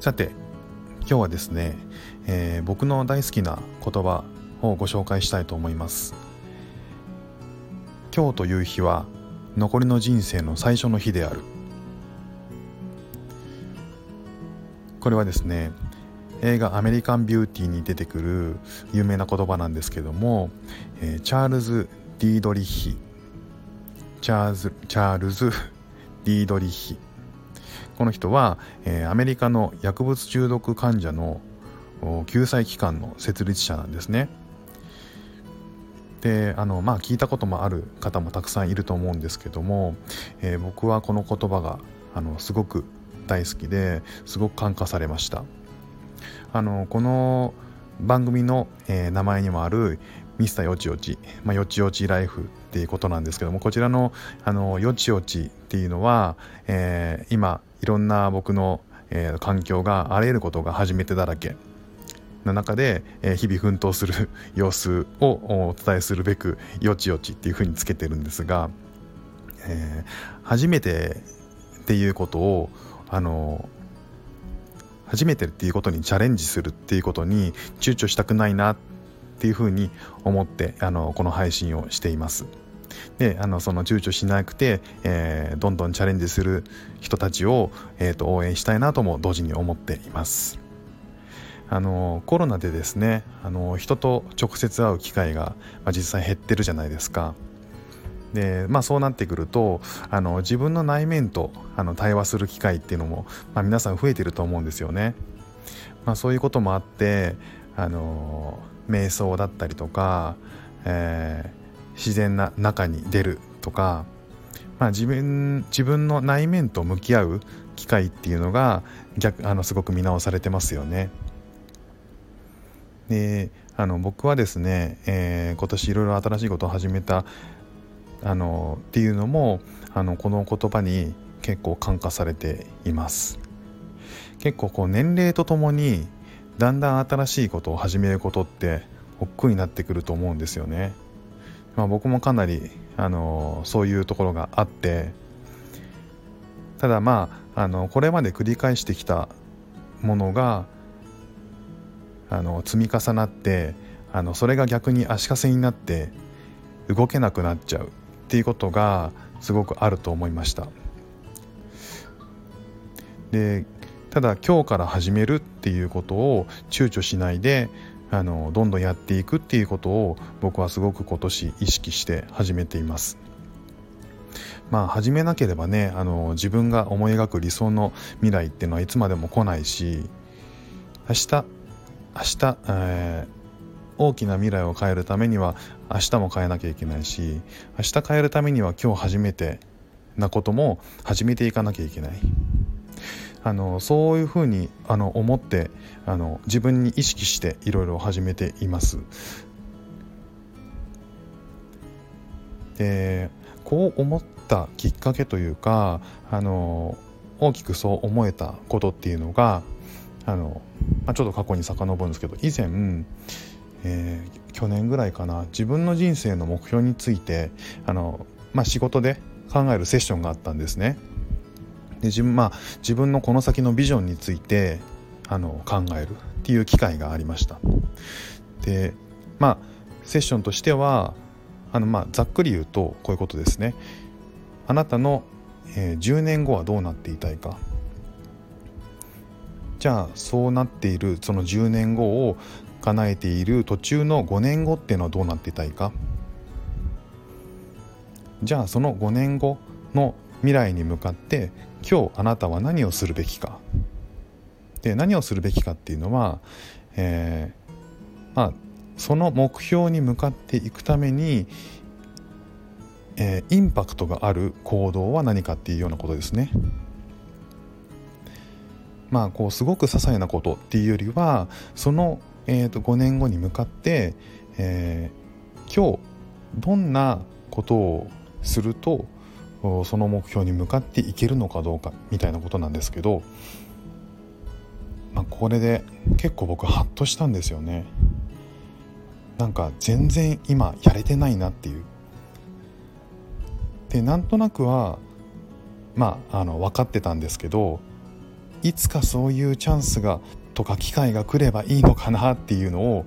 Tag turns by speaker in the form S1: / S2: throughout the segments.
S1: さて今日はですね、えー、僕の大好きな言葉をご紹介したいと思います。今日という日は残りの人生の最初の日である。これはですね映画「アメリカン・ビューティー」に出てくる有名な言葉なんですけども、えー、チャールズ・ディードリッヒ。チャーズチャールズ・ディードリッヒ。この人は、えー、アメリカの薬物中毒患者の救済機関の設立者なんですね。であのまあ聞いたこともある方もたくさんいると思うんですけども、えー、僕はこの言葉があのすごく大好きですごく感化されましたあのこの番組の、えー、名前にもあるミスターよちよち、まあ、よちよちライフっていうことなんですけどもこちらのあのよちよちっていうのは、えー、今いろんな僕の、えー、環境があらゆることが初めてだらけの中で、えー、日々奮闘する様子をお伝えするべくよちよちっていうふうにつけてるんですが、えー、初めてっていうことをあの初めてっていうことにチャレンジするっていうことに躊躇したくないなっていうふうに思ってあのこの配信をしています。であのその躊躇しなくて、えー、どんどんチャレンジする人たちを、えーと、応援したいなとも同時に思っています。あのコロナでですねあの人と直接会う機会が、まあ、実際減ってるじゃないですか。でまあそうなってくるとあの自分の内面とあの対話する機会っていうのも、まあ、皆さん増えてると思うんですよね。まあ、そういうこともあってあの瞑想だったりとか、えー、自然な中に出るとか、まあ、自分自分の内面と向き合う機会っていうのが逆あのすごく見直されてますよね。であの僕はですね、えー、今年いろいろ新しいことを始めたあのっていうのもあのこの言葉に結構感化されています結構こう年齢とともにだんだん新しいことを始めることって億劫になってくると思うんですよね、まあ、僕もかなりあのそういうところがあってただまああのこれまで繰り返してきたものがあの積み重なってあのそれが逆に足かせになって動けなくなっちゃうっていうことがすごくあると思いました。でただ今日から始めるっていうことを躊躇しないであのどんどんやっていくっていうことを僕はすごく今年意識して始めています。まあ始めなければねあの自分が思い描く理想の未来っていうのはいつまでも来ないし明日明日、えー大きな未来を変えるためには明日も変えなきゃいけないし明日変えるためには今日初めてなことも始めていかなきゃいけない。あのそういうふうにあの思ってあの自分に意識していろいろ始めていますでこう思ったきっかけというかあの大きくそう思えたことっていうのがあの、まあ、ちょっと過去に遡るんですけど以前えー、去年ぐらいかな自分の人生の目標についてあの、まあ、仕事で考えるセッションがあったんですね。で自分,、まあ、自分のこの先のビジョンについてあの考えるっていう機会がありました。でまあセッションとしてはあの、まあ、ざっくり言うとこういうことですね。あなたの、えー、10年後はどうなっていたいかじゃあそうなっているその10年後を叶えている途中の5年後っていうのはどうなっていたいかじゃあその5年後の未来に向かって今日あなたは何をするべきかで何をするべきかっていうのは、えー、まあその目標に向かっていくために、えー、インパクトがある行動は何かっていうようなことですね。まあこうすごく些細なことっていうよりはそのえー、と5年後に向かって、えー、今日どんなことをするとその目標に向かっていけるのかどうかみたいなことなんですけど、まあ、これで結構僕ハッとしたんですよね。なんか全然今やれてないなっていう。でなんとなくはまああの分かってたんですけどいつかそういうチャンスがとか機会が来ればいいのかなっていうのを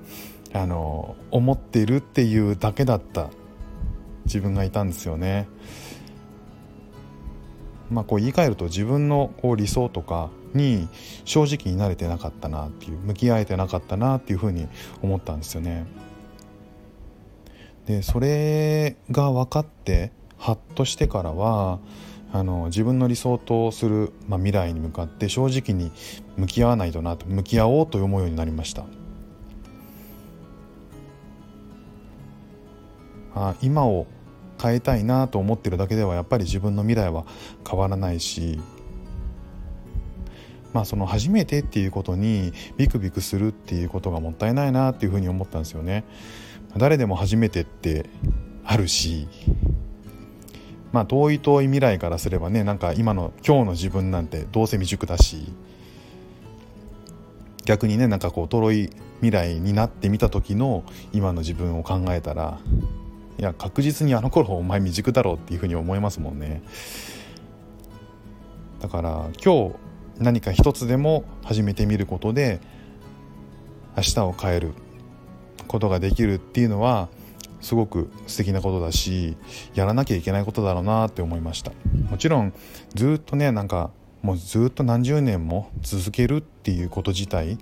S1: あの思ってるっていうだけだった自分がいたんですよね。まあ、こう言い換えると自分のこう理想とかに正直になれてなかったなっていう向き合えてなかったなっていうふうに思ったんですよね。でそれが分かってハッとしてからはあの自分の理想とする、まあ、未来に向かって正直に向き合わないとなと向き合おうと思うようになりましたあ今を変えたいなと思ってるだけではやっぱり自分の未来は変わらないしまあその初めてっていうことにビクビクするっていうことがもったいないなっていうふうに思ったんですよね。誰でも初めてってあるしまあ遠い遠い未来からすればねなんか今の今日の自分なんてどうせ未熟だし逆にねなんかこう遠い未来になってみた時の今の自分を考えたらいや確実にあの頃お前未熟だろうっていうふうに思いますもんね。だから今日何か一つでも始めてみることで明日を変えることができるっていうのはすごく素敵なことだしやらなきゃいけないことだろうなって思いました。もちろんずっとねなんかもうずっと何十年も続けるっていうこと自体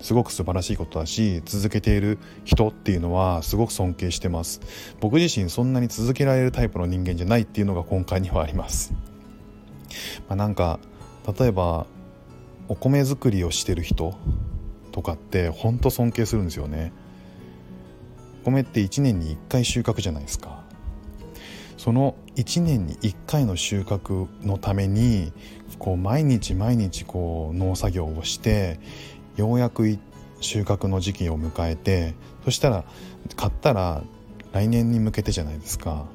S1: すごく素晴らしいことだし続けている人っていうのはすごく尊敬してます。僕自身そんなに続けられるタイプの人間じゃないっていうのが根幹にはあります、まあ、なんか例えばお米作りをしてる人とかってほんと尊敬するんですよね。米って1年に1回収穫じゃないですか。その1年に1回の収穫のためにこう毎日毎日こう農作業をしてようやく収穫の時期を迎えてそしたら買ったら来年に向けてじゃないですか。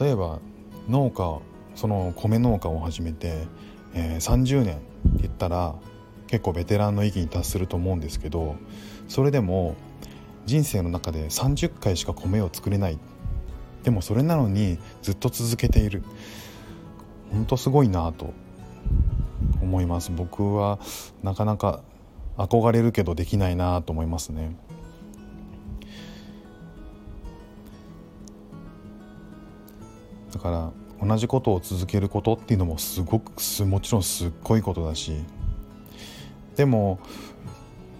S1: 例えば農家その米農家を始めて、えー、30年って言ったら結構ベテランの域に達すると思うんですけどそれでも人生の中で30回しか米を作れない。でもそれなのにずっと続けている。本当すごいなと。思います僕はなかなか憧れるけどできないなと思いますねだから同じことを続けることっていうのもすごくもちろんすっごいことだしでも、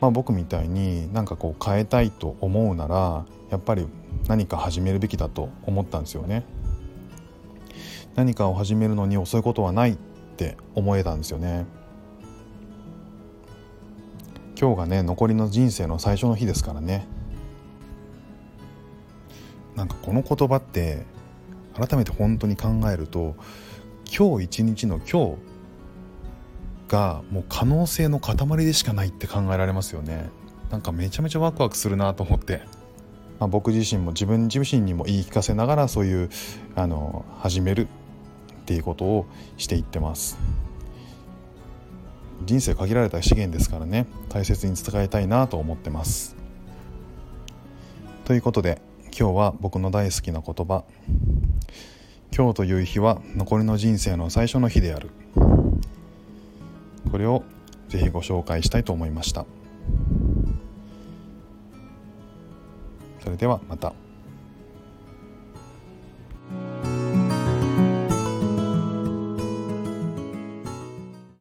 S1: まあ、僕みたいになんかこう変えたいと思うならやっぱり何か始めるべきだと思ったんですよね。何かを始めるのに遅いことはないって思えたんですよね。今日がね残りの人生の最初の日ですからね。なんかこの言葉って改めて本当に考えると今日一日の今日がもう可能性の塊でしかないって考えられますよねなんかめちゃめちゃワクワクするなと思って、まあ、僕自身も自分自身にも言い聞かせながらそういうあの始めるっていうことをしていってます。人生限られた資源ですからね。大切に伝えたいなと思ってます。ということで今日は僕の大好きな言葉。今日という日は残りの人生の最初の日である。これをぜひご紹介したいと思いました。それではまた。